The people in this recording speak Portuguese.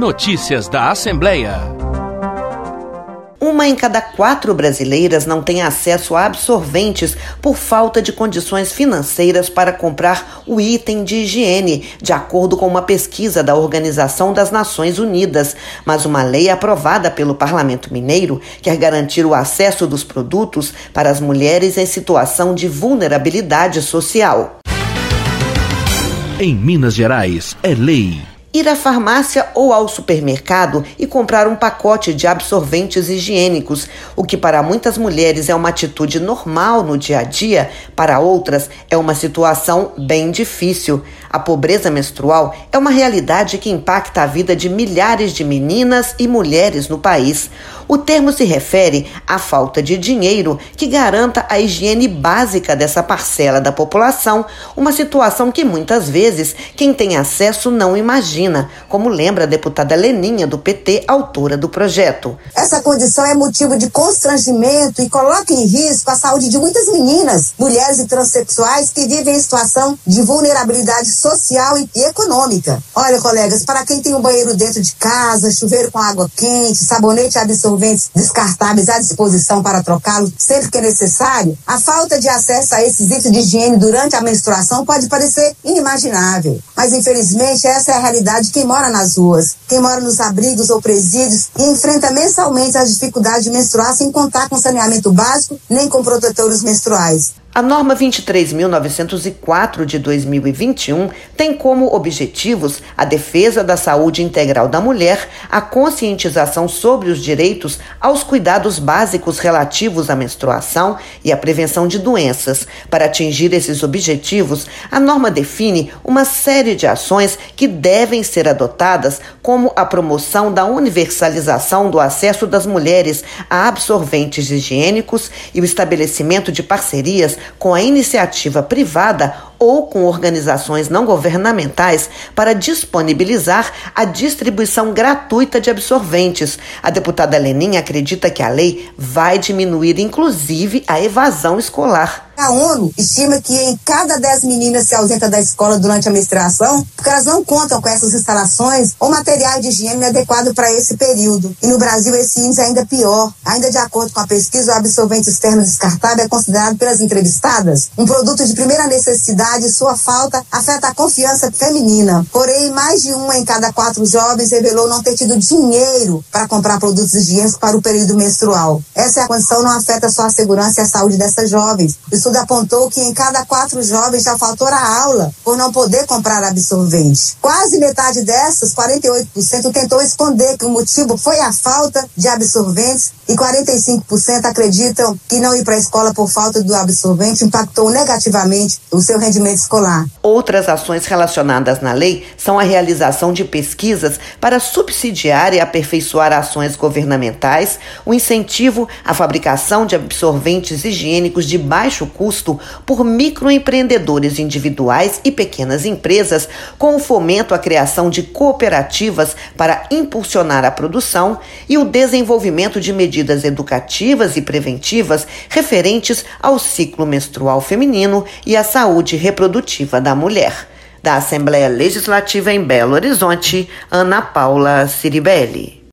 Notícias da Assembleia. Uma em cada quatro brasileiras não tem acesso a absorventes por falta de condições financeiras para comprar o item de higiene, de acordo com uma pesquisa da Organização das Nações Unidas. Mas uma lei aprovada pelo Parlamento Mineiro quer garantir o acesso dos produtos para as mulheres em situação de vulnerabilidade social. Em Minas Gerais, é lei ir à farmácia ou ao supermercado e comprar um pacote de absorventes higiênicos, o que para muitas mulheres é uma atitude normal no dia a dia, para outras é uma situação bem difícil. A pobreza menstrual é uma realidade que impacta a vida de milhares de meninas e mulheres no país. O termo se refere à falta de dinheiro que garanta a higiene básica dessa parcela da população, uma situação que muitas vezes quem tem acesso não imagina imagina, como lembra a deputada Leninha, do PT, autora do projeto. Essa condição é motivo de constrangimento e coloca em risco a saúde de muitas meninas, mulheres e transexuais que vivem em situação de vulnerabilidade social e econômica. Olha, colegas, para quem tem um banheiro dentro de casa, chuveiro com água quente, sabonete e absorventes descartáveis à disposição para trocá-lo sempre que é necessário, a falta de acesso a esses itens de higiene durante a menstruação pode parecer inimaginável. Mas, infelizmente, essa é a realidade de quem mora nas ruas, quem mora nos abrigos ou presídios e enfrenta mensalmente as dificuldades de menstruar sem contar com saneamento básico nem com protetores menstruais. A norma 23.904 de 2021 tem como objetivos a defesa da saúde integral da mulher, a conscientização sobre os direitos aos cuidados básicos relativos à menstruação e a prevenção de doenças. Para atingir esses objetivos, a norma define uma série de ações que devem ser adotadas, como a promoção da universalização do acesso das mulheres a absorventes higiênicos e o estabelecimento de parcerias com a iniciativa privada ou com organizações não governamentais para disponibilizar a distribuição gratuita de absorventes. A deputada Leninha acredita que a lei vai diminuir, inclusive, a evasão escolar. A ONU estima que em cada 10 meninas se ausenta da escola durante a menstruação, porque elas não contam com essas instalações ou material de higiene adequado para esse período. E no Brasil esse índice é ainda pior. Ainda de acordo com a pesquisa, o absorvente externo descartável é considerado pelas entrevistadas um produto de primeira necessidade sua falta afeta a confiança feminina. Porém, mais de uma em cada quatro jovens revelou não ter tido dinheiro para comprar produtos higiênicos para o período menstrual. Essa é condição não afeta só a segurança e a saúde dessas jovens. Isso estudo apontou que em cada quatro jovens já faltou a aula por não poder comprar absorvente. Quase metade dessas, 48%, tentou esconder que o motivo foi a falta de absorventes e 45% acreditam que não ir para a escola por falta do absorvente impactou negativamente o seu rendimento escolar. Outras ações relacionadas na lei são a realização de pesquisas para subsidiar e aperfeiçoar ações governamentais, o incentivo à fabricação de absorventes higiênicos de baixo custo por microempreendedores individuais e pequenas empresas, com o fomento à criação de cooperativas para impulsionar a produção e o desenvolvimento de medidas educativas e preventivas referentes ao ciclo menstrual feminino e à saúde reprodutiva da mulher. Da Assembleia Legislativa em Belo Horizonte, Ana Paula Ciribelli.